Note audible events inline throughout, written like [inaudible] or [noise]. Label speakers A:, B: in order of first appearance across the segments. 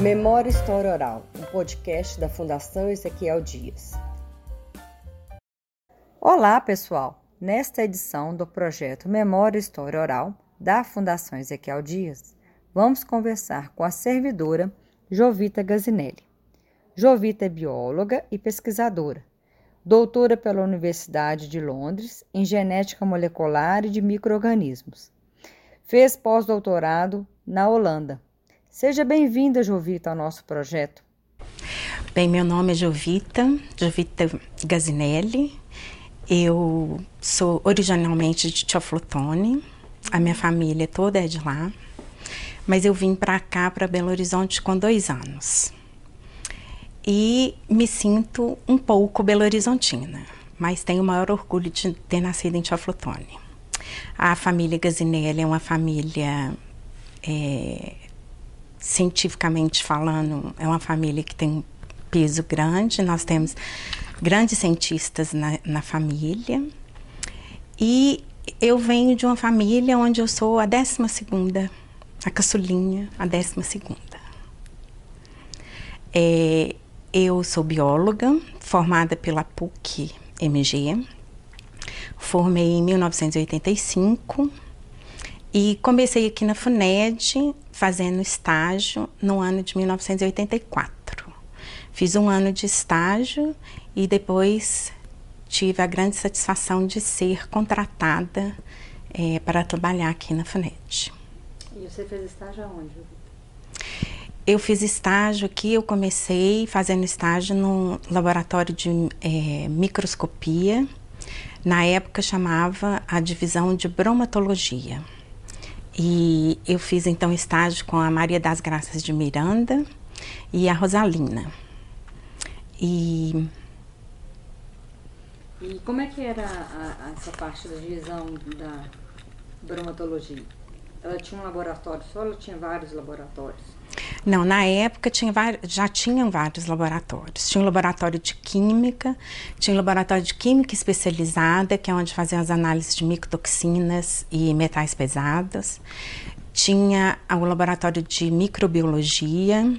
A: Memória História Oral, um podcast da Fundação Ezequiel Dias. Olá, pessoal! Nesta edição do projeto Memória História Oral da Fundação Ezequiel Dias, vamos conversar com a servidora Jovita Gazinelli. Jovita é bióloga e pesquisadora, doutora pela Universidade de Londres em genética molecular e de microorganismos. Fez pós-doutorado na Holanda Seja bem-vinda, Jovita, ao nosso projeto.
B: Bem, meu nome é Jovita, Jovita Gazinelli. Eu sou originalmente de Teoflotone, a minha família toda é de lá, mas eu vim para cá, para Belo Horizonte, com dois anos. E me sinto um pouco belo-horizontina, mas tenho o maior orgulho de ter nascido em Teoflotone. A família Gazinelli é uma família é, cientificamente falando, é uma família que tem um peso grande. Nós temos grandes cientistas na, na família. E eu venho de uma família onde eu sou a décima segunda, a caçulinha, a décima segunda. É, eu sou bióloga, formada pela PUC MG. Formei em 1985 e comecei aqui na FUNED fazendo estágio no ano de 1984. Fiz um ano de estágio e depois tive a grande satisfação de ser contratada é, para trabalhar aqui na FUNED.
A: E você fez estágio aonde?
B: Eu fiz estágio aqui, eu comecei fazendo estágio no laboratório de é, microscopia. Na época chamava a divisão de bromatologia. E eu fiz então estágio com a Maria das Graças de Miranda e a Rosalina.
A: E e como é que era a, a, essa parte da divisão da bromatologia? Ela tinha um laboratório só ela tinha vários laboratórios?
B: Não, na época tinha já tinham vários laboratórios. Tinha um laboratório de química, tinha um laboratório de química especializada, que é onde faziam as análises de micotoxinas e metais pesados. Tinha o laboratório de microbiologia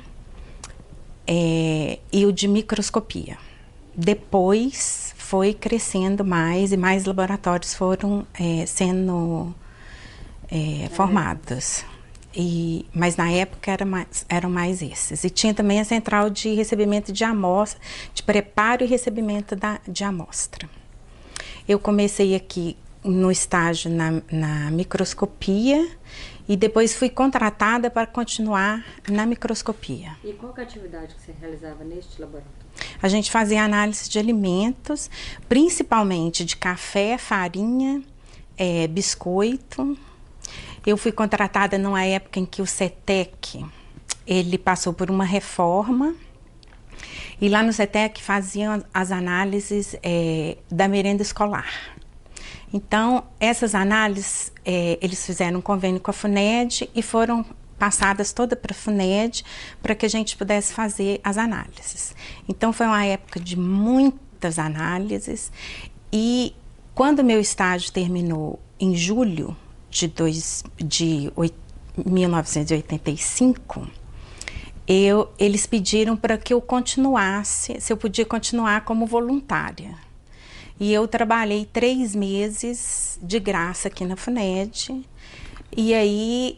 B: é, e o de microscopia. Depois foi crescendo mais e mais laboratórios foram é, sendo é, formados. E, mas na época era mais, eram mais esses. E tinha também a central de recebimento de amostra, de preparo e recebimento da, de amostra. Eu comecei aqui no estágio na, na microscopia e depois fui contratada para continuar na microscopia.
A: E qual é a atividade que você realizava neste laboratório?
B: A gente fazia análise de alimentos, principalmente de café, farinha, é, biscoito, eu fui contratada numa época em que o CETEC ele passou por uma reforma e lá no CETEC faziam as análises é, da merenda escolar. Então, essas análises, é, eles fizeram um convênio com a FUNED e foram passadas toda para a FUNED para que a gente pudesse fazer as análises. Então, foi uma época de muitas análises e quando meu estágio terminou em julho de, dois, de 1985, eu, eles pediram para que eu continuasse, se eu podia continuar como voluntária. E eu trabalhei três meses de graça aqui na FUNED. E aí,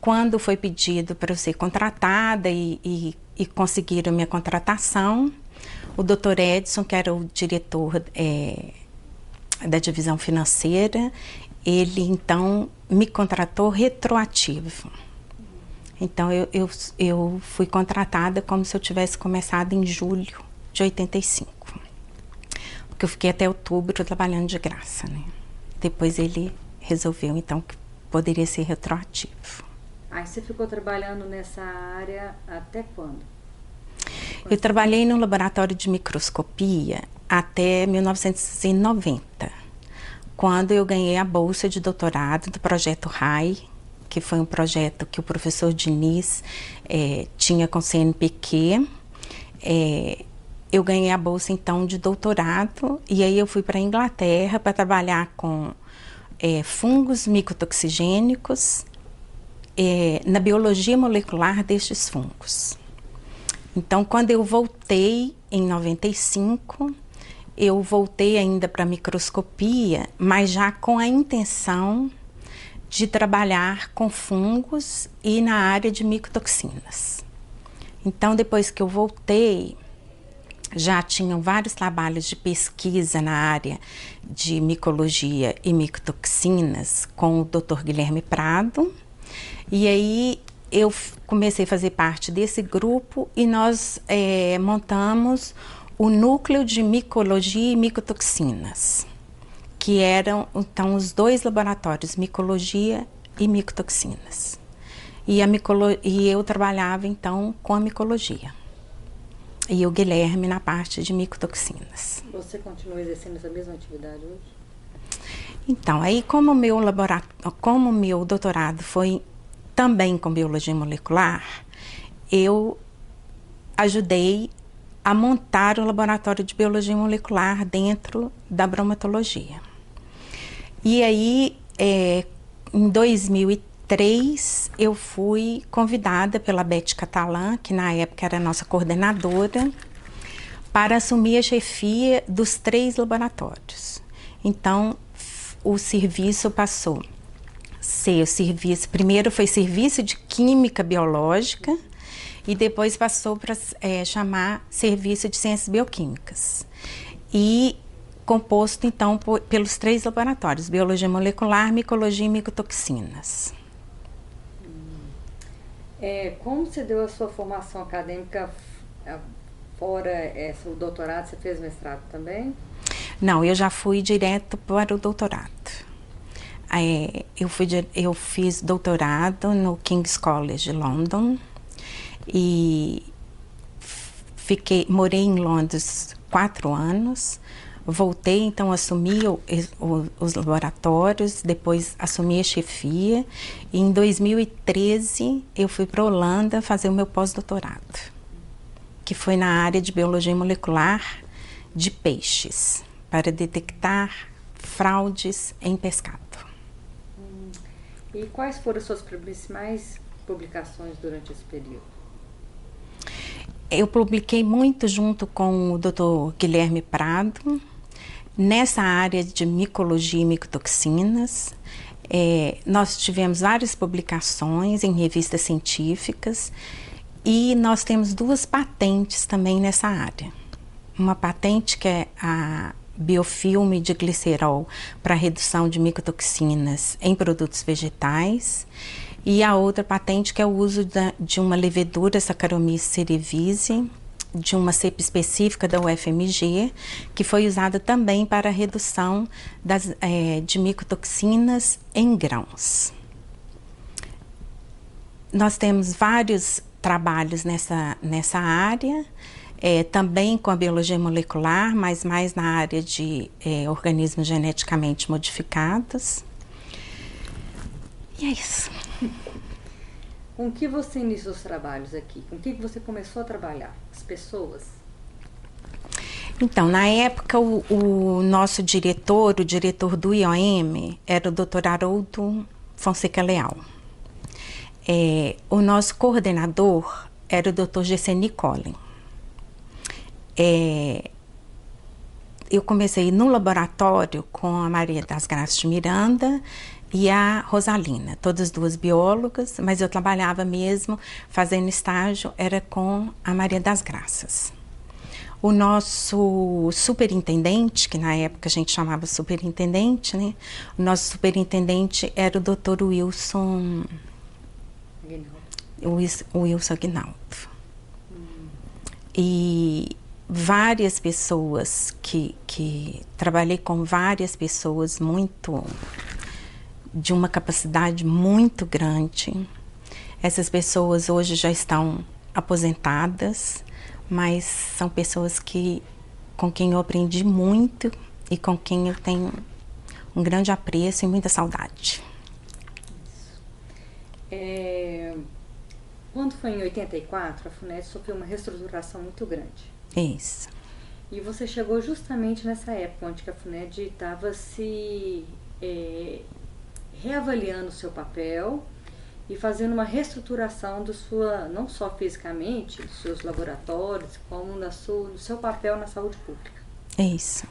B: quando foi pedido para eu ser contratada e, e, e conseguiram minha contratação, o doutor Edson, que era o diretor é, da divisão financeira, ele então me contratou retroativo. Então eu, eu, eu fui contratada como se eu tivesse começado em julho de 85. Porque eu fiquei até outubro trabalhando de graça, né? Depois ele resolveu então que poderia ser retroativo.
A: Aí você ficou trabalhando nessa área até quando?
B: Eu trabalhei no laboratório de microscopia até 1990 quando eu ganhei a bolsa de doutorado do projeto RAI, que foi um projeto que o professor Diniz é, tinha com o CNPq. É, eu ganhei a bolsa então de doutorado e aí eu fui para a Inglaterra para trabalhar com é, fungos micotoxigênicos na biologia molecular destes fungos. Então, quando eu voltei em 95, eu voltei ainda para microscopia, mas já com a intenção de trabalhar com fungos e na área de micotoxinas. Então, depois que eu voltei, já tinham vários trabalhos de pesquisa na área de micologia e micotoxinas com o Dr. Guilherme Prado. E aí eu comecei a fazer parte desse grupo e nós é, montamos o núcleo de micologia e micotoxinas, que eram então os dois laboratórios, micologia e micotoxinas. E, a micolo e eu trabalhava então com a micologia. E o Guilherme na parte de micotoxinas.
A: Você continua exercendo essa mesma atividade hoje?
B: Então, aí como meu laboratório, como meu doutorado foi também com biologia molecular, eu ajudei a montar o laboratório de biologia molecular dentro da bromatologia. E aí, é, em 2003, eu fui convidada pela Beth Catalã, que na época era nossa coordenadora, para assumir a chefia dos três laboratórios. Então, o serviço passou ser o serviço. Primeiro foi serviço de química biológica e depois passou para é, chamar serviço de ciências bioquímicas. E composto então por, pelos três laboratórios: biologia molecular, micologia e micotoxinas.
A: É, como você deu a sua formação acadêmica é, fora essa, o doutorado? Você fez mestrado também?
B: Não, eu já fui direto para o doutorado. É, eu, fui, eu fiz doutorado no King's College de London e fiquei, morei em Londres quatro anos. Voltei, então assumi o, o, os laboratórios, depois assumi a chefia e em 2013 eu fui para Holanda fazer o meu pós-doutorado, que foi na área de biologia molecular de peixes, para detectar fraudes em pescado.
A: E quais foram as suas principais publicações durante esse período?
B: Eu publiquei muito junto com o Dr. Guilherme Prado nessa área de micologia e micotoxinas. É, nós tivemos várias publicações em revistas científicas e nós temos duas patentes também nessa área. Uma patente que é a biofilme de glicerol para redução de micotoxinas em produtos vegetais e a outra patente que é o uso da, de uma levedura Saccharomyces cerevisiae de uma cepa específica da UFMG, que foi usada também para a redução das, é, de micotoxinas em grãos. Nós temos vários trabalhos nessa, nessa área, é, também com a biologia molecular, mas mais na área de é, organismos geneticamente modificados. E é isso.
A: Com que você iniciou os trabalhos aqui? Com que você começou a trabalhar? As pessoas?
B: Então, na época, o, o nosso diretor, o diretor do IOM, era o Dr. Haroldo Fonseca Leal. É, o nosso coordenador era o Dr. Gesseni Collin. É, eu comecei no laboratório com a Maria das Graças de Miranda e a Rosalina, todas duas biólogas, mas eu trabalhava mesmo fazendo estágio era com a Maria das Graças. O nosso superintendente, que na época a gente chamava superintendente, né? O nosso superintendente era o Dr. Wilson o Wilson Aguinaldo. E várias pessoas que, que trabalhei com várias pessoas muito de uma capacidade muito grande. Essas pessoas hoje já estão aposentadas, mas são pessoas que com quem eu aprendi muito e com quem eu tenho um grande apreço e muita saudade.
A: É, quando foi em 84, a FUNED sofreu uma reestruturação muito grande.
B: Isso.
A: E você chegou justamente nessa época onde a FUNED estava se é, reavaliando o seu papel e fazendo uma reestruturação do sua, não só fisicamente, dos seus laboratórios, como na sua, do seu papel na saúde pública.
B: É isso.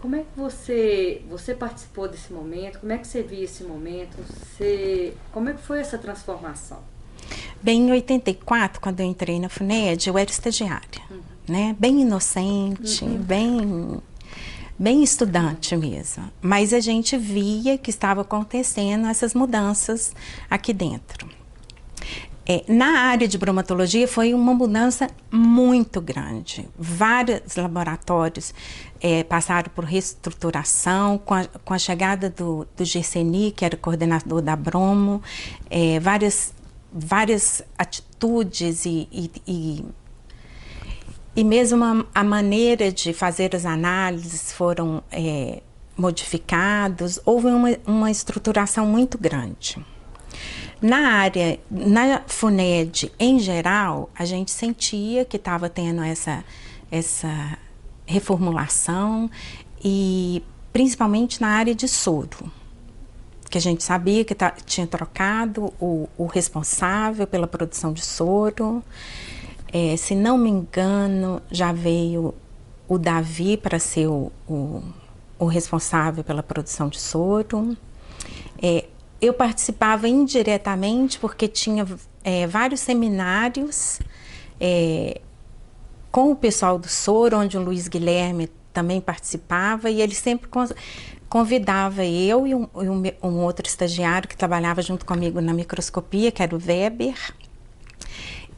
A: Como é que você, você participou desse momento? Como é que você viu esse momento? Você, como é que foi essa transformação?
B: Bem, em 84, quando eu entrei na FUNED, eu era estagiária, uhum. né? Bem inocente, uhum. bem bem estudante mesmo. Mas a gente via que estava acontecendo essas mudanças aqui dentro. É, na área de bromatologia foi uma mudança muito grande. Vários laboratórios é, passaram por reestruturação com a, com a chegada do, do GCNI, que era coordenador da Bromo, é, várias, várias atitudes e, e, e e mesmo a, a, maneira de fazer as análises foram é, modificados, houve uma, uma estruturação muito grande. Na área, na FUNED em geral, a gente sentia que estava tendo essa, essa reformulação e principalmente na área de soro, que a gente sabia que tá, tinha trocado o, o responsável pela produção de soro. É, se não me engano, já veio o Davi para ser o, o, o, responsável pela produção de soro. É, eu participava indiretamente porque tinha é, vários seminários é, com o pessoal do soro, onde o Luiz Guilherme também participava e ele sempre convidava eu e um, um, um outro estagiário que trabalhava junto comigo na microscopia, que era o Weber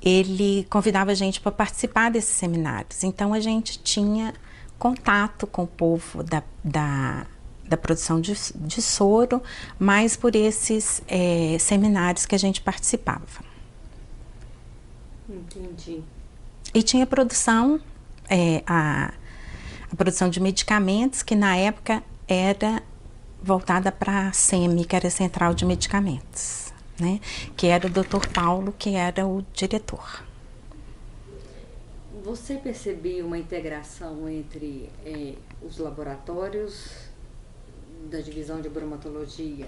B: ele convidava a gente para participar desses seminários. Então a gente tinha contato com o povo da, da, da produção de, de, soro, mais por esses é, seminários que a gente participava.
A: Entendi.
B: E tinha produção, é, a, a produção de medicamentos, que na época era voltada para a SEMI, que era a Central de Medicamentos né? Que era o Dr. Paulo, que era o diretor.
A: Você percebia uma integração entre eh, os laboratórios da divisão de bromatologia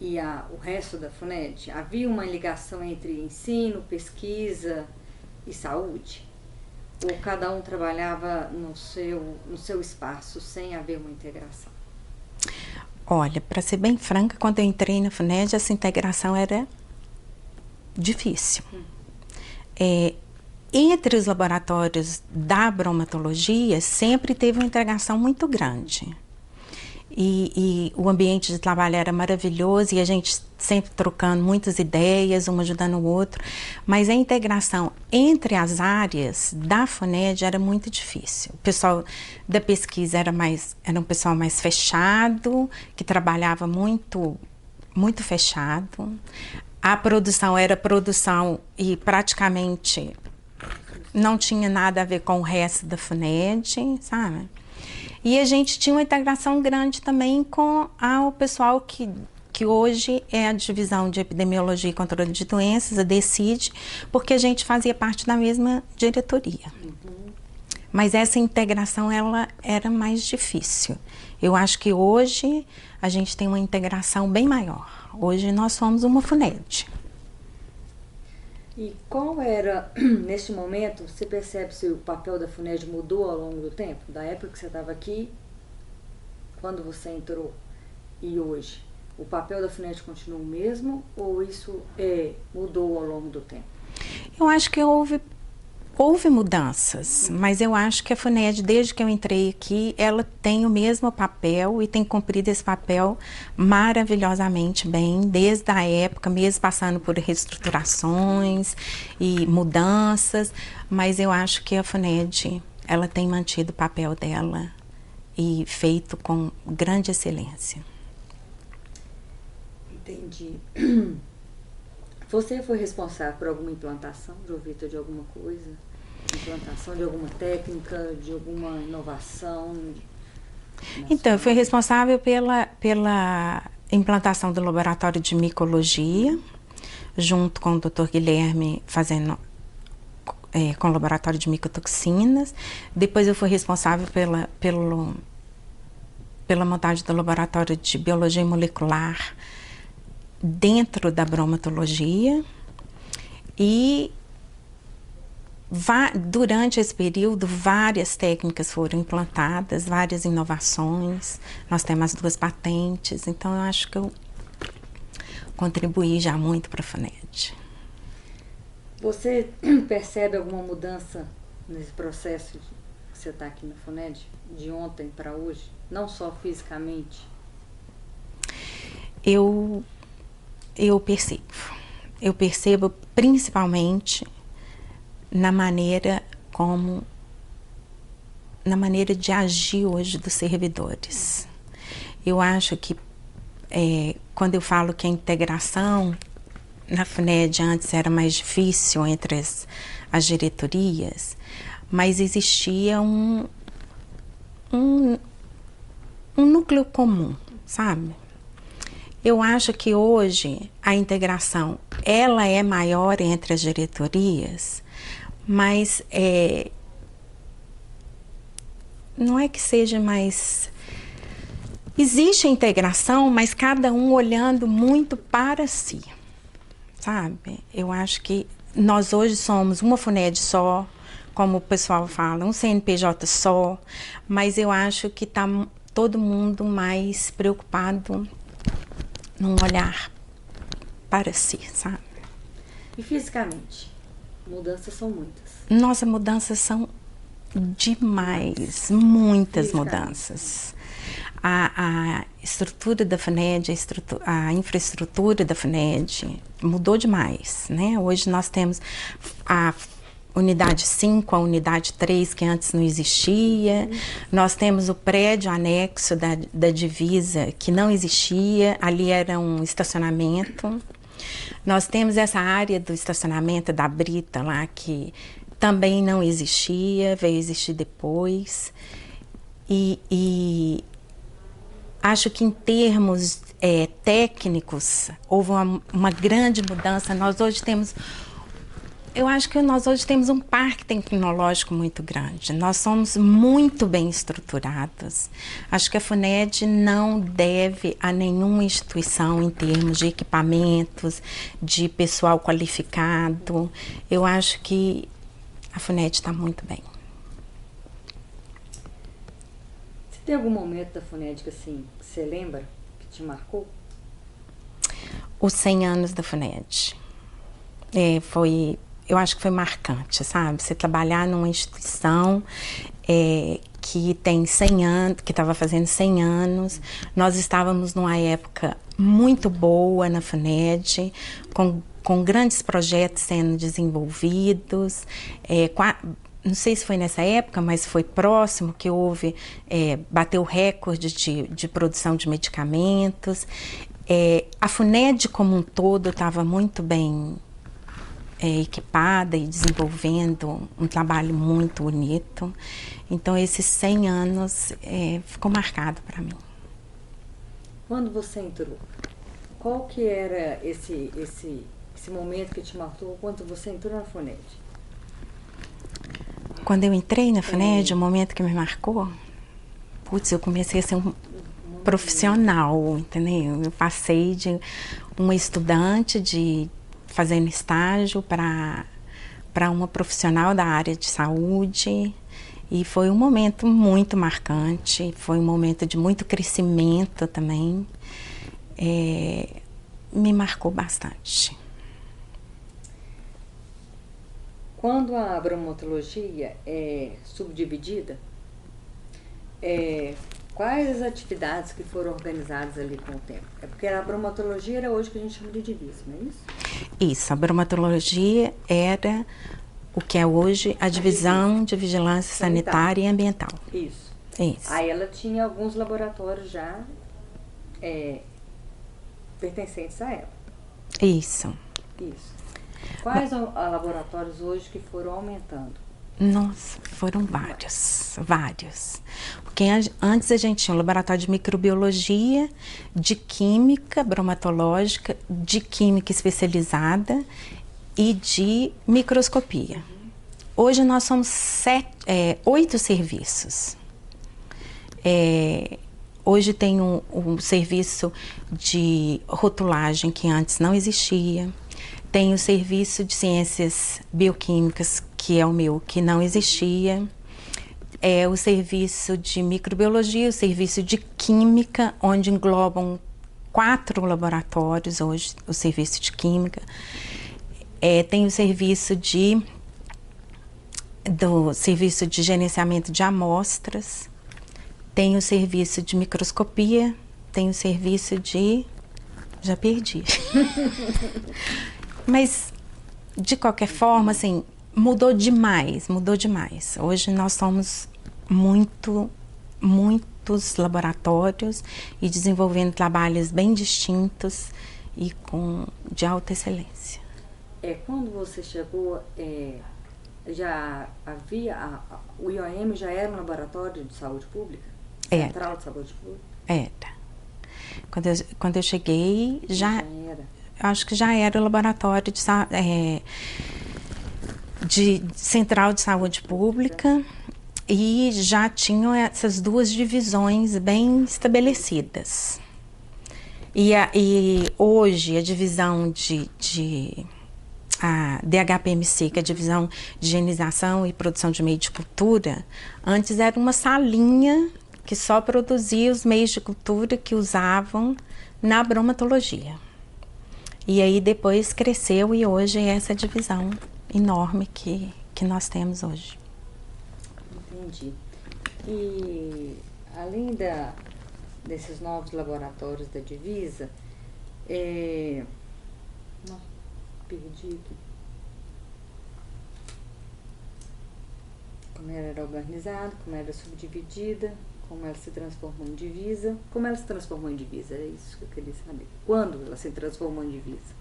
A: e a, o resto da FUNED? Havia uma ligação entre ensino, pesquisa e saúde? Ou cada um trabalhava no seu, no seu espaço sem haver uma integração?
B: Olha, para ser bem franca, quando eu entrei na FUNED, essa integração era difícil. É, entre os laboratórios da bromatologia, sempre teve uma integração muito grande. E, e, o ambiente de trabalho era maravilhoso e a gente sempre trocando muitas ideias, um ajudando o outro, mas a integração entre as áreas da FUNED era muito difícil. O pessoal da pesquisa era mais era um pessoal mais fechado, que trabalhava muito muito fechado. A produção era produção e praticamente não tinha nada a ver com o resto da FUNED, sabe? E a gente tinha uma integração grande também com a, o pessoal que, que hoje é a Divisão de Epidemiologia e Controle de Doenças, a DECID, porque a gente fazia parte da mesma diretoria. Mas essa integração ela era mais difícil. Eu acho que hoje a gente tem uma integração bem maior. Hoje nós somos uma FUNED.
A: E qual era, [clears throat] neste momento, você percebe se o papel da FUNED mudou ao longo do tempo? Da época que você estava aqui, quando você entrou e hoje? O papel da FUNED continua o mesmo ou isso é, mudou ao longo do tempo?
B: Eu acho que houve Houve mudanças, mas eu acho que a FUNED, desde que eu entrei aqui, ela tem o mesmo papel e tem cumprido esse papel maravilhosamente bem, desde a época, mesmo passando por reestruturações e mudanças, mas eu acho que a FUNED, ela tem mantido o papel dela e feito com grande excelência.
A: Entendi. [clears throat] Você foi responsável por alguma implantação, Jovita, de alguma coisa? Implantação de alguma técnica, de alguma inovação?
B: Então, eu fui responsável pela, pela implantação do laboratório de micologia, junto com o Dr. Guilherme, fazendo é, com o laboratório de micotoxinas. Depois eu fui responsável pela, pelo, pela montagem do laboratório de biologia molecular dentro da bromatologia e durante esse período várias técnicas foram implantadas, várias inovações. Nós temos as duas patentes, então eu acho que eu contribuí já muito para a FUNED.
A: Você [clears throat] percebe alguma mudança nesse processo que você está aqui na FUNED, de ontem para hoje, não só fisicamente?
B: Eu, eu percebo. Eu percebo principalmente na maneira como na maneira de agir hoje dos servidores. Eu acho que é, quando eu falo que a integração na FUNED antes era mais difícil entre as, as diretorias, mas existia um, um, um núcleo comum, sabe? Eu acho que hoje a integração ela é maior entre as diretorias, mas é, não é que seja mais existe a integração, mas cada um olhando muito para si sabe? Eu acho que nós hoje somos uma FUNED só, como o pessoal fala, um CNPJ só, mas eu acho que está todo mundo mais preocupado num olhar para si, sabe?
A: E fisicamente? Mudanças são muitas.
B: Nossa, mudanças são demais, muitas mudanças a, a estrutura da FUNED, a, estrutura, a, infraestrutura da FUNED mudou demais, né? Hoje nós temos a unidade 5, a unidade 3, que antes não existia. Nós temos o prédio anexo da, da divisa, que não existia, ali era um estacionamento. Nós temos essa área do estacionamento da Brita lá, que também não existia, veio existir depois. E, e, Acho que em termos é, técnicos houve uma, uma grande mudança. Nós hoje temos eu acho que nós hoje temos um parque tecnológico muito grande. Nós somos muito bem estruturados. Acho que a FUNED não deve a nenhuma instituição em termos de equipamentos, de pessoal qualificado. Eu acho que a FUNED está muito bem.
A: Tem algum momento da assim que você lembra que te marcou?
B: Os 100 anos da FUNED. É, foi, eu acho que foi marcante, sabe? Você trabalhar numa instituição é, que tem 100 anos, que estava fazendo 100 anos. Nós estávamos numa época muito boa na FUNED, com, com grandes projetos sendo desenvolvidos, é, não sei se foi nessa época, mas foi próximo que houve, é, bateu recorde de, de produção de medicamentos. É, a FUNED como um todo estava muito bem é, equipada e desenvolvendo um trabalho muito bonito. Então, esses 100 anos é, ficou marcado para mim.
A: Quando você entrou, qual que era esse, esse, esse momento que te marcou quando você entrou na FUNED?
B: Quando eu entrei na FUNED, o momento que me marcou, putz, eu comecei a ser um profissional, entendeu? Eu passei de uma estudante de fazendo estágio para uma profissional da área de saúde e foi um momento muito marcante, foi um momento de muito crescimento também, é, me marcou bastante.
A: Quando a bromatologia é subdividida, é, quais as atividades que foram organizadas ali com o tempo? É porque a bromatologia era hoje que a gente chama de divisa, não é isso?
B: Isso, a bromatologia era o que é hoje a divisão de vigilância sanitária e ambiental.
A: Isso.
B: Isso.
A: Aí ela tinha alguns laboratórios já é, pertencentes a ela.
B: Isso.
A: Isso. Quais laboratórios hoje que foram aumentando?
B: Nossa, foram vários, vários. Porque antes a gente tinha um laboratório de microbiologia, de química bromatológica, de química especializada e de microscopia. Hoje nós somos sete, é, oito serviços. É, hoje tem um, um serviço de rotulagem que antes não existia. Tem o serviço de ciências bioquímicas, que é o meu, que não existia. É o serviço de microbiologia, o serviço de química, onde englobam quatro laboratórios hoje, o serviço de química. É, tem o serviço de do serviço de gerenciamento de amostras, tem o serviço de microscopia, tem o serviço de. Já perdi. [laughs] Mas, de qualquer forma, assim, mudou demais, mudou demais. Hoje nós somos muito, muitos laboratórios e desenvolvendo trabalhos bem distintos e com de alta excelência.
A: É, quando você chegou, é, já havia, a, a, o IOM já era um laboratório de saúde pública?
B: Era.
A: Central de saúde pública?
B: Era. Quando eu, quando eu cheguei, já,
A: Já era.
B: acho que já era o laboratório de, é, de Central de Saúde Pública e já tinham essas duas divisões bem estabelecidas. E, a- e hoje a divisão de, de a DHPMC, que é a divisão de higienização e produção de meio de cultura, antes era uma salinha que só produzia os meios de cultura que usavam na bromatologia. E aí depois cresceu e hoje é essa divisão enorme que, que nós temos hoje.
A: Entendi. E além da, desses novos laboratórios da divisa, é... Nossa, perdi aqui. Como ela era organizada, como ela era subdividida, como ela se transformou em divisa. Como ela se transformou em divisa? É isso que eu queria saber. Quando ela se transformou em divisa?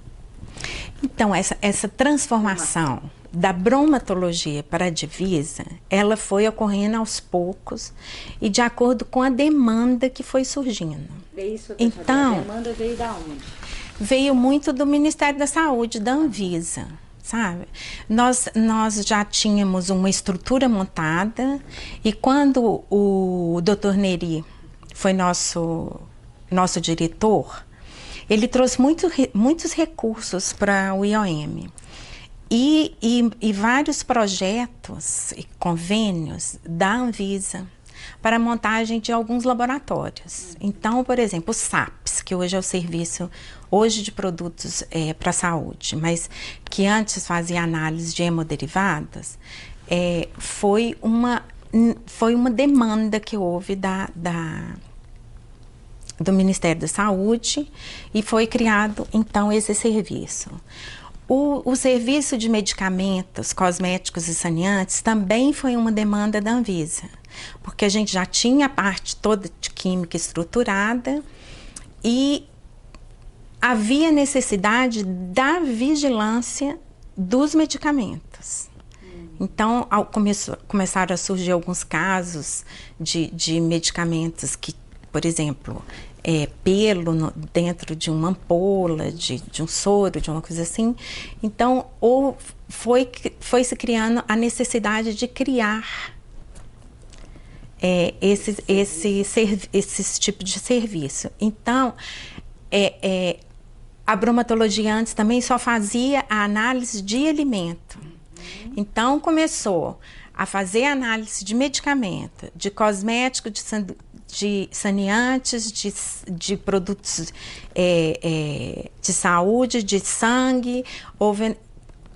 B: Então, essa, essa transformação da bromatologia para a divisa, ela foi ocorrendo aos poucos e de acordo com a demanda que foi surgindo.
A: É isso.
B: Então-
A: A demanda veio da onde?
B: veio muito do Ministério da Saúde, da Anvisa, sabe? Nós, nós já tínhamos uma estrutura montada e quando o Dr. Neri foi nosso, nosso diretor, ele trouxe muito, muitos recursos para o IOM. E, e, e vários projetos e convênios da Anvisa para a montagem de alguns laboratórios. Então, por exemplo, o SAPS, que hoje é o serviço hoje de produtos para a saúde, mas que antes fazia análise de hemoderivados, é, foi, uma, foi uma demanda que houve da, da, do Ministério da Saúde e foi criado então esse serviço. O, o serviço de medicamentos, cosméticos e saneantes também foi uma demanda da Anvisa, porque a gente já tinha a parte toda de química estruturada e havia necessidade da vigilância dos medicamentos. Então, ao começo, começaram a surgir alguns casos de, de medicamentos que, por exemplo, é, pelo no- dentro de uma ampola, de, de um soro, de uma coisa assim. Então, ou foi, foi se criando a necessidade de criar é, esse, esse, tipo de serviço. Então, é, é, a bromatologia antes também só fazia a análise de alimento. Então, começou a fazer análise de medicamento, de cosmético, de, san- de saneantes, de, de produtos é, é, de saúde, de sangue. Houve,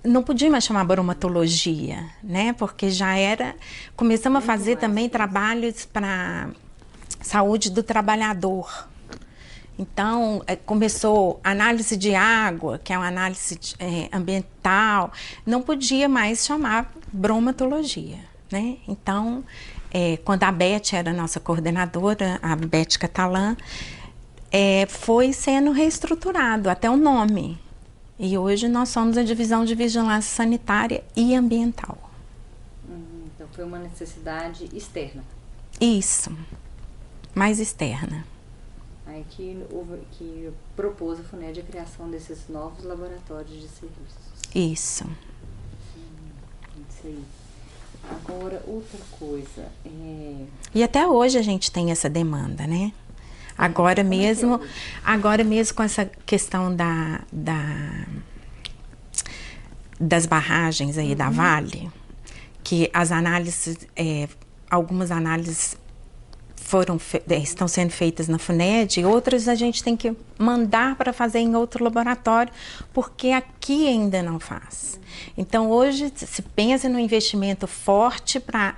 B: não podia mais chamar bromatologia, né? Porque já era. Começamos a fazer também trabalhos para saúde do trabalhador. Então, eh, começou análise de água, que é uma análise eh, ambiental, não podia mais chamar bromatologia, né? Então, eh, quando a Beth era nossa coordenadora, a Beth Catalã, eh, foi sendo reestruturado até o nome. E hoje nós somos a divisão de vigilância sanitária e ambiental.
A: Uhum, Então foi uma necessidade externa.
B: Isso, mais externa.
A: Aí que, que propôs a FUNED a criação desses novos laboratórios de serviços.
B: Isso.
A: Isso aí. Agora, outra coisa. É,
B: E até hoje a gente tem essa demanda, né? Agora Como é mesmo, é agora mesmo com essa questão da, da das barragens aí uhum. da Vale, que as análises, é, algumas análises foram é, estão sendo feitas na FUNED, outras a gente tem que mandar para fazer em outro laboratório, porque aqui ainda não faz. Então hoje se pensa no investimento forte para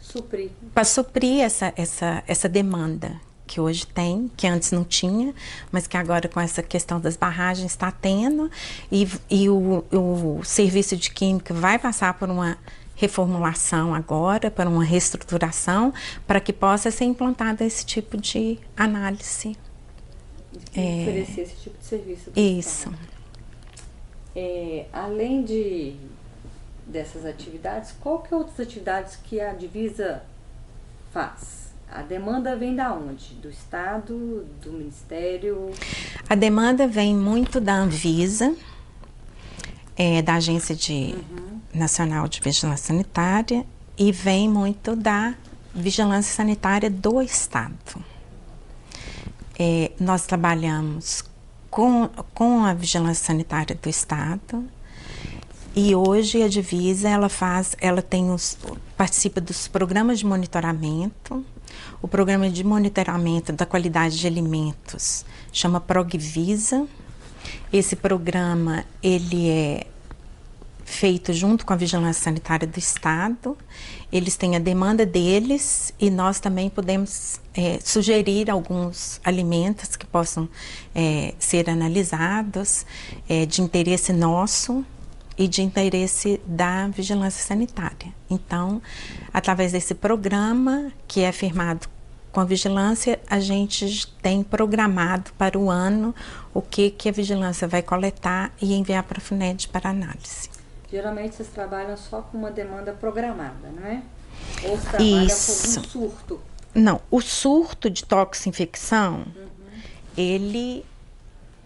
A: suprir,
B: para suprir essa, essa, essa demanda que hoje tem, que antes não tinha, mas que agora com essa questão das barragens está tendo, e, e o, o serviço de química vai passar por uma reformulação agora, para uma reestruturação, para que possa ser implantado esse tipo de análise.
A: De é, oferecer esse tipo de serviço.
B: Isso.
A: É, além de dessas atividades, qual que é outras atividades que a divisa faz? A demanda vem da onde? Do Estado, do Ministério?
B: A demanda vem muito da Anvisa, é, da Agência de uhum. Nacional de Vigilância Sanitária e vem muito da Vigilância Sanitária do Estado. É, nós trabalhamos com, com a Vigilância Sanitária do Estado e hoje a divisa ela faz, ela tem os, participa dos programas de monitoramento. O programa de monitoramento da qualidade de alimentos chama Progvisa esse programa ele é feito junto com a Vigilância Sanitária do Estado. Eles têm a demanda deles e nós também podemos é, sugerir alguns alimentos que possam é, ser analisados é, de interesse nosso e de interesse da Vigilância Sanitária. Então, através desse programa que é firmado com a vigilância, a gente tem programado para o ano o que, que a vigilância vai coletar e enviar para a FUNED para análise.
A: Geralmente vocês trabalham só com uma demanda programada, não é? Ou você trabalha Isso. com um surto?
B: Não, o surto de toxinfecção, uhum. ele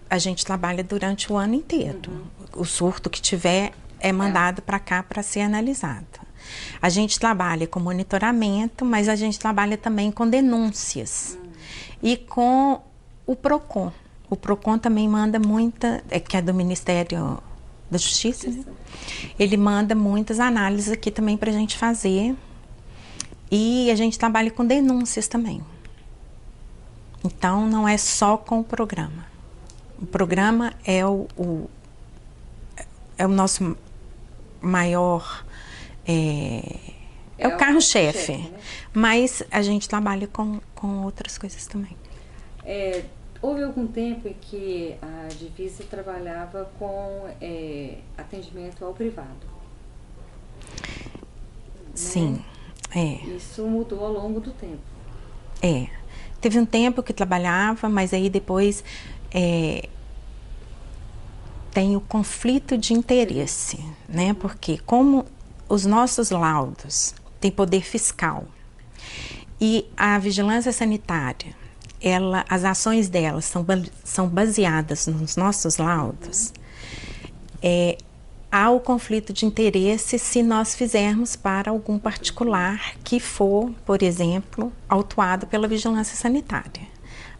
B: a gente trabalha durante o ano inteiro. Uhum. O surto que tiver é mandado é. para cá para ser analisado. A gente trabalha com monitoramento, mas a gente trabalha também com denúncias hum. e com o PROCON. O PROCON também manda muita, é, que é do Ministério da Justiça, né? ele manda muitas análises aqui também para a gente fazer. E a gente trabalha com denúncias também. Então, não é só com o programa. O programa é o, o é o nosso maior é, é, é o carro-chefe, né? mas a gente trabalha com, com outras coisas também.
A: É, houve algum tempo em que a Divisa trabalhava com é, atendimento ao privado?
B: Sim, né?
A: é. Isso mudou ao longo do tempo.
B: É. Teve um tempo que trabalhava, mas aí depois é, tem o conflito de interesse, né? Porque como os nossos laudos têm poder fiscal e a vigilância sanitária, ela, as ações dela são, são baseadas nos nossos laudos, é, há o conflito de interesse se nós fizermos para algum particular que for, por exemplo, autuado pela vigilância sanitária.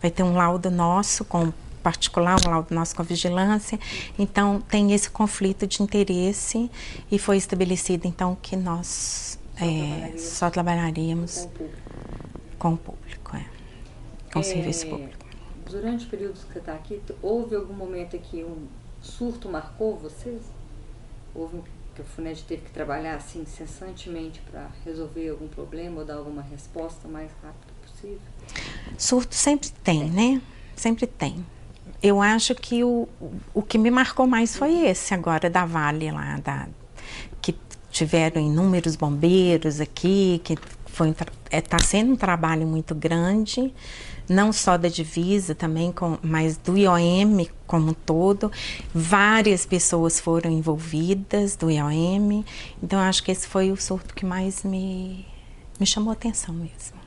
B: Vai ter um laudo nosso com particular, um laudo nosso com a vigilância. Então, tem esse conflito de interesse e foi estabelecido, então, que nós só, é, trabalharíamos, só trabalharíamos com o público, com, o público, é, com é, serviço público.
A: Durante o período que você está aqui, houve algum momento que um surto marcou vocês? Houve que o FUNED teve que trabalhar assim incessantemente para resolver algum problema ou dar alguma resposta mais rápida possível?
B: Surto sempre tem, né? Sempre tem eu acho que o, o que me marcou mais foi esse agora da Vale lá, da, que tiveram inúmeros bombeiros aqui, que foi está é, tá sendo um trabalho muito grande, não só da divisa também, com, mas do IOM como um todo. Várias pessoas foram envolvidas do IOM, então acho que esse foi o surto que mais me, me chamou a atenção mesmo,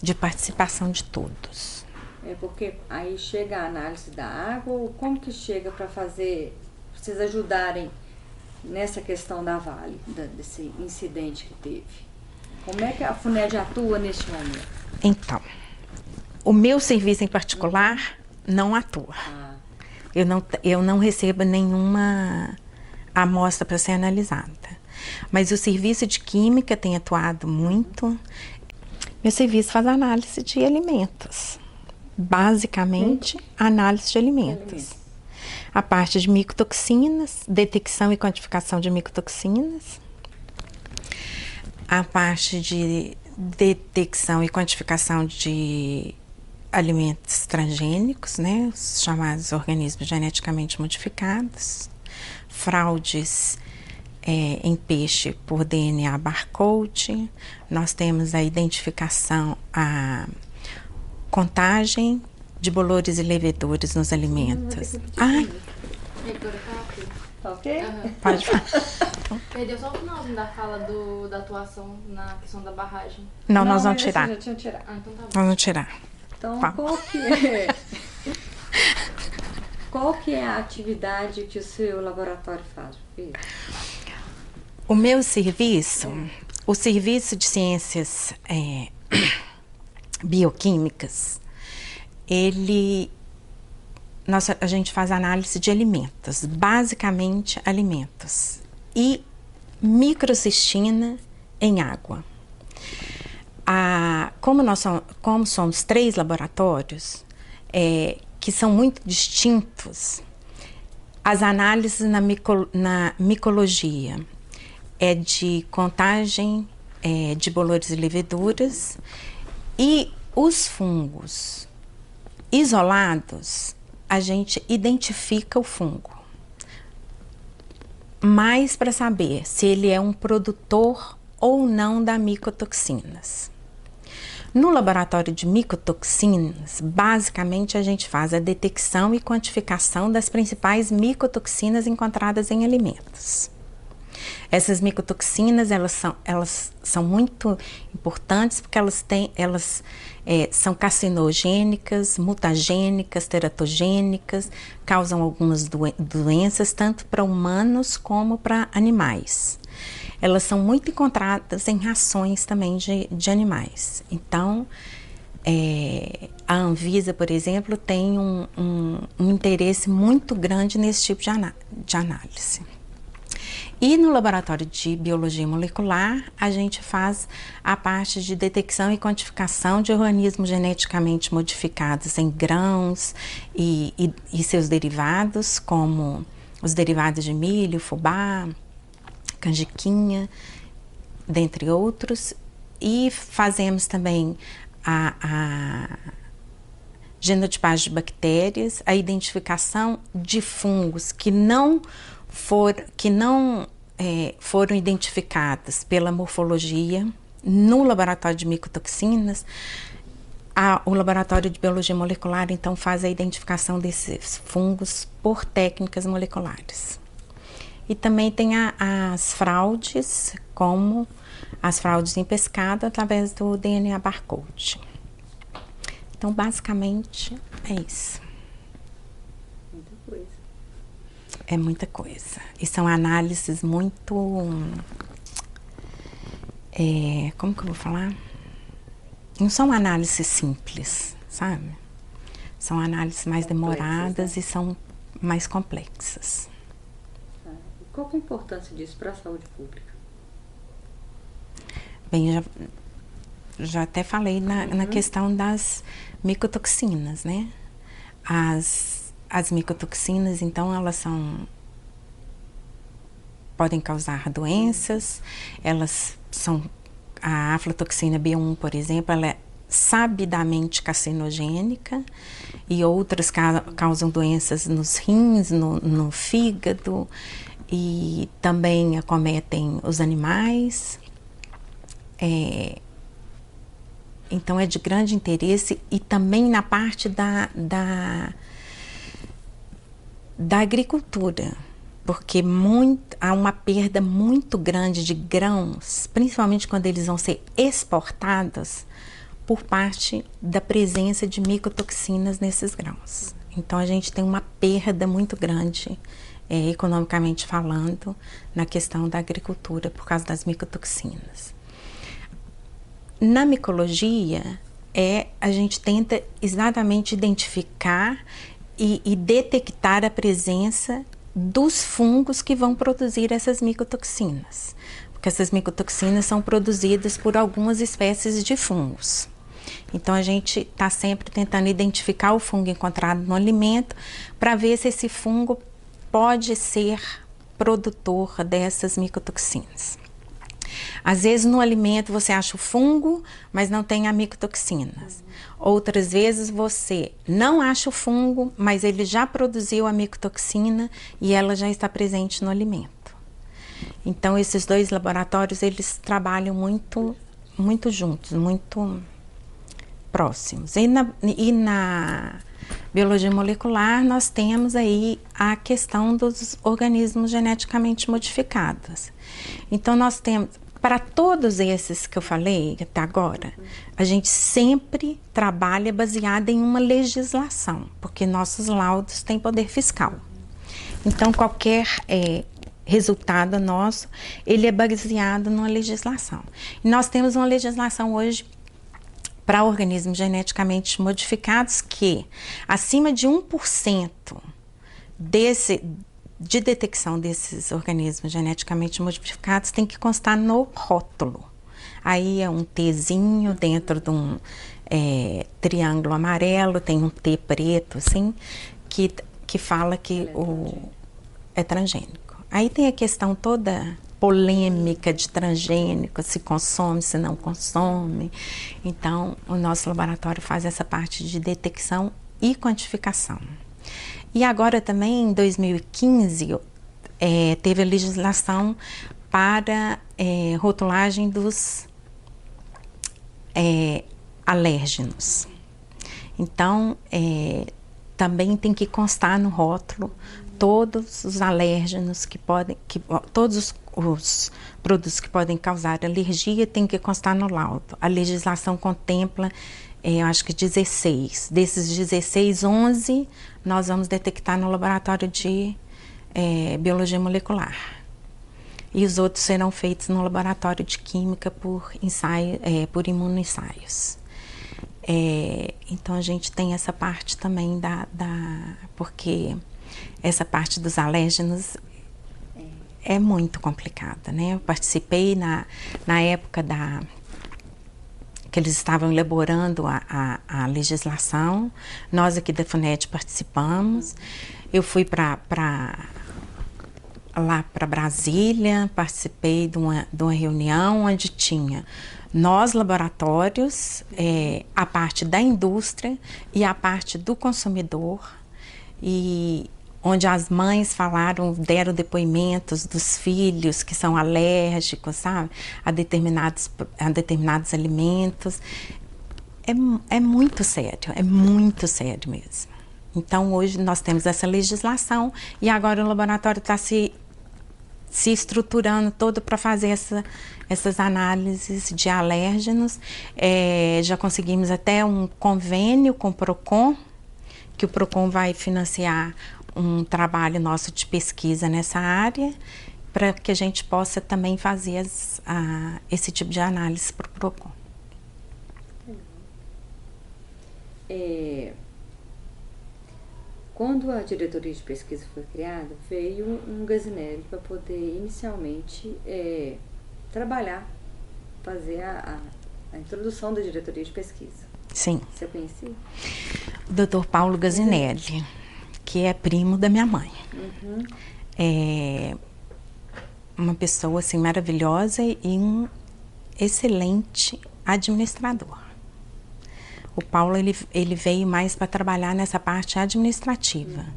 B: de participação de todos.
A: É porque aí chega a análise da água, como que chega para fazer, vocês ajudarem nessa questão da Vale, da, desse incidente que teve? Como é que a FUNED atua neste momento?
B: Então, o meu serviço em particular não atua. Ah. Eu, não, eu não recebo nenhuma amostra para ser analisada. Mas o serviço de química tem atuado muito. Meu serviço faz análise de alimentos. Basicamente, análise de alimentos. A parte de micotoxinas, detecção e quantificação de micotoxinas. A parte de detecção e quantificação de alimentos transgênicos, né, os chamados organismos geneticamente modificados, fraudes é, em peixe por DNA barcode, nós temos a identificação, a contagem de bolores e leveduras nos alimentos. Ai.
A: Tá ok? Uhum. [laughs]
B: Pode falar.
C: Perdeu só o finalzinho da fala do, da atuação na questão da barragem.
B: Não, Não nós vamos tirar.
A: Já tinha tirado.
C: Ah, então tá bom.
B: Nós vamos tirar.
A: Então, qual que é? [laughs] qual que é a atividade que o seu laboratório faz?
B: O meu serviço, o serviço de ciências é, bioquímicas, ele nossa, a gente faz análise de alimentos, basicamente alimentos, e microcistina em água. A, como, nós somos, como somos três laboratórios é, que são muito distintos, as análises na, mico, na micologia é de contagem é, de bolores e leveduras e os fungos isolados, a gente identifica o fungo. Mas para saber se ele é um produtor ou não da micotoxinas. No laboratório de micotoxinas, basicamente a gente faz a detecção e quantificação das principais micotoxinas encontradas em alimentos. Essas micotoxinas, elas são, elas são muito importantes porque elas, têm, elas é, são carcinogênicas, mutagênicas, teratogênicas, causam algumas doenças tanto para humanos como para animais. Elas são muito encontradas em rações também de, de animais. Então, é, a Anvisa, por exemplo, tem um, um, um interesse muito grande nesse tipo de, de análise. E no laboratório de biologia molecular, a gente faz a parte de detecção e quantificação de organismos geneticamente modificados em grãos e, e, e seus derivados, como os derivados de milho, fubá, canjiquinha, dentre outros. E fazemos também a, a genotipagem de bactérias, a identificação de fungos que não for, que não é, foram identificadas pela morfologia no laboratório de micotoxinas, a, o laboratório de biologia molecular então faz a identificação desses fungos por técnicas moleculares. E também tem a, as fraudes, como as fraudes em pescado através do DNA barcode. Então, basicamente, é isso. É muita coisa. E são análises muito. É, como que eu vou falar? Não são análises simples, sabe? São análises mais demoradas né? e são mais complexas.
A: Qual é a importância disso para a saúde pública?
B: Bem, já, já até falei na, uhum. na questão das micotoxinas, né? As as micotoxinas, então, elas são podem causar doenças, elas são a aflatoxina B1, por exemplo, ela é sabidamente carcinogênica e outras ca causam doenças nos rins, no, no, fígado e também acometem os animais. É, então é de grande interesse e também na parte da, da da agricultura, porque muito, há uma perda muito grande de grãos, principalmente quando eles vão ser exportados, por parte da presença de micotoxinas nesses grãos. Então a gente tem uma perda muito grande, é, economicamente falando, na questão da agricultura por causa das micotoxinas. Na micologia, é a gente tenta exatamente identificar e, e detectar a presença dos fungos que vão produzir essas micotoxinas. Porque essas micotoxinas são produzidas por algumas espécies de fungos. Então a gente está sempre tentando identificar o fungo encontrado no alimento para ver se esse fungo pode ser produtor dessas micotoxinas. Às vezes no alimento você acha o fungo, mas não tem a micotoxinas. Outras vezes você não acha o fungo, mas ele já produziu a micotoxina e ela já está presente no alimento. Então esses dois laboratórios eles trabalham muito, muito juntos, muito próximos. E na, e na biologia molecular nós temos aí a questão dos organismos geneticamente modificados. Então nós temos para todos esses que eu falei até agora, a gente sempre trabalha baseado em uma legislação, porque nossos laudos têm poder fiscal. Então, qualquer é, resultado nosso, ele é baseado numa legislação. E nós temos uma legislação hoje para organismos geneticamente modificados que, acima de 1% desse, de detecção desses organismos geneticamente modificados tem que constar no rótulo. Aí é um Tzinho dentro de um é, triângulo amarelo, tem um T preto, assim, que, que fala que é o é transgênico. Aí tem a questão toda polêmica de transgênico, se consome, se não consome. Então, o nosso laboratório faz essa parte de detecção e quantificação. E agora também, em 2015, é, teve a legislação para é, rotulagem dos é, alérgenos. Então, é, também tem que constar no rótulo todos os alérgenos que podem, que, todos os, os, produtos que podem causar alergia tem que constar no laudo. A legislação contempla, é, acho que 16. Desses 16, 11 nós vamos detectar no laboratório de é, biologia molecular. E os outros serão feitos no laboratório de química por, ensaio, é, por imunoensaios. É, então a gente tem essa parte também da, da. Porque essa parte dos alérgenos é muito complicada, né? Eu participei na, na época da que eles estavam elaborando a, a, a legislação. Nós aqui da FUNET participamos. Eu fui para lá para Brasília, participei de uma, de uma reunião onde tinha nós laboratórios, é, a parte da indústria e a parte do consumidor. E onde as mães falaram, deram depoimentos dos filhos que são alérgicos, sabe, a determinados, a determinados alimentos. É, é muito sério, é muito sério mesmo. Então, hoje nós temos essa legislação e agora o laboratório está se, se estruturando todo para fazer essa, essas análises de alérgenos. É, já conseguimos até um convênio com o PROCON, que o PROCON vai financiar um trabalho nosso de pesquisa nessa área para que a gente possa também fazer as, a, esse tipo de análise para o PROCON.
A: É, quando a diretoria de pesquisa foi criada, veio um Gazinelli para poder inicialmente é, trabalhar, fazer a, a, a, introdução da diretoria de pesquisa.
B: Sim.
A: Você conhecia?
B: Doutor Paulo Gazinelli que é primo da minha mãe.
A: Uhum.
B: É uma pessoa assim maravilhosa e um excelente administrador. O Paulo ele, ele veio mais para trabalhar nessa parte administrativa. Uhum.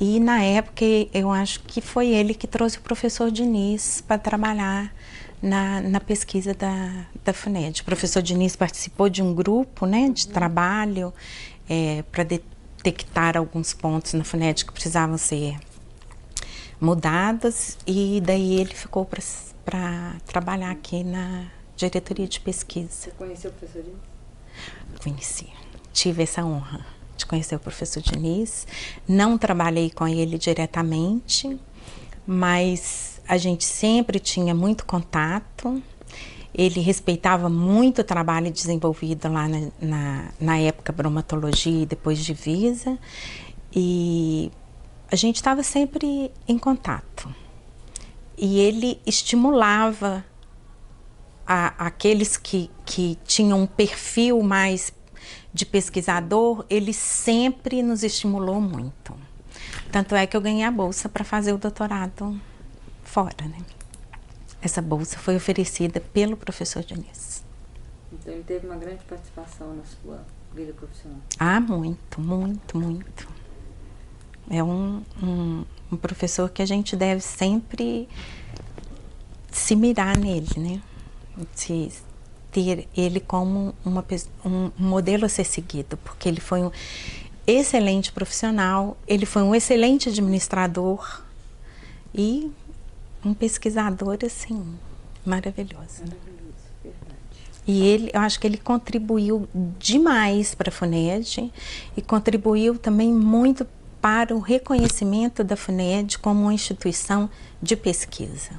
B: E na época eu acho que foi ele que trouxe o professor Diniz para trabalhar na, na pesquisa da, da FUNED. O professor Diniz participou de um grupo né, de uhum. trabalho é, para detectar alguns pontos na fonética que precisavam ser mudadas e daí ele ficou para trabalhar aqui na diretoria de pesquisa.
A: Você conheceu o professor Diniz?
B: Conheci. Tive essa honra de conhecer o professor Diniz. Não trabalhei com ele diretamente, mas a gente sempre tinha muito contato. Ele respeitava muito o trabalho desenvolvido lá na, na, na época bromatologia e depois divisa. E a gente estava sempre em contato. E ele estimulava a, aqueles que, que tinham um perfil mais de pesquisador, ele sempre nos estimulou muito. Tanto é que eu ganhei a bolsa para fazer o doutorado fora, né? Essa bolsa foi oferecida pelo professor Diniz.
A: Então ele teve uma grande participação na sua vida profissional.
B: Ah, muito, muito, muito. É um, um, um professor que a gente deve sempre se mirar nele, né? Se, ter ele como uma, um modelo a ser seguido, porque ele foi um excelente profissional, ele foi um excelente administrador e um pesquisador assim maravilhoso.
A: Maravilhoso, verdade.
B: E ele, eu acho que ele contribuiu demais para a FUNED e contribuiu também muito para o reconhecimento da FUNED como uma instituição de pesquisa.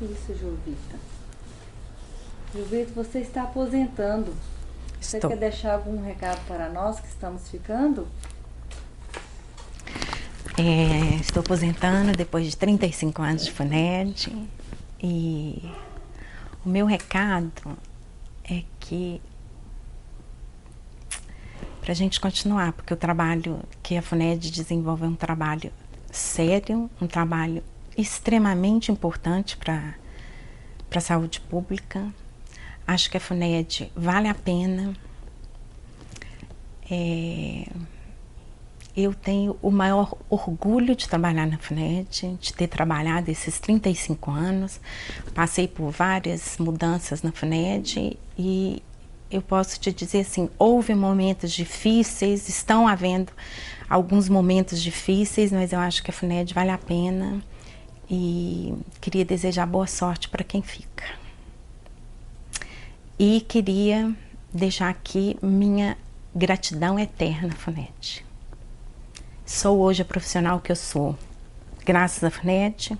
A: Isso, Jovita. Jovita, você está aposentando. Você
B: Estou.
A: quer deixar algum recado para nós que estamos ficando?
B: É, estou aposentando depois de 35 anos de FUNED e o meu recado é que para a gente continuar, porque o trabalho que a FUNED desenvolve é um trabalho sério, um trabalho extremamente importante para a saúde pública. Acho que a FUNED vale a pena. É, eu tenho o maior orgulho de trabalhar na FUNED, de ter trabalhado esses 35 anos. Passei por várias mudanças na FUNED e eu posso te dizer assim, houve momentos difíceis, estão havendo alguns momentos difíceis, mas eu acho que a FUNED vale a pena e queria desejar boa sorte para quem fica. E queria deixar aqui minha gratidão eterna, FUNED. Sou hoje a profissional que eu sou, graças à FUNED.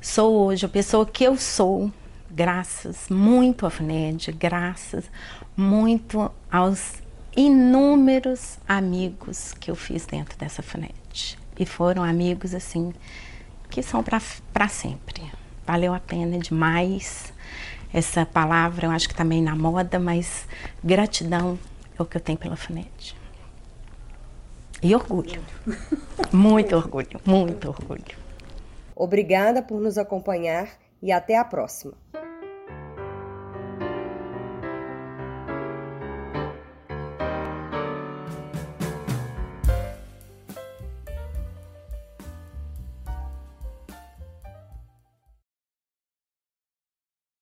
B: Sou hoje a pessoa que eu sou, graças muito à FUNED, graças muito aos inúmeros amigos que eu fiz dentro dessa FUNED. E foram amigos assim que são para sempre. Valeu a pena demais. Essa palavra eu acho que também tá na moda, mas gratidão é o que eu tenho pela FUNED. E orgulho. [laughs] Muito orgulho, muito orgulho.
D: Obrigada por nos acompanhar e até a próxima.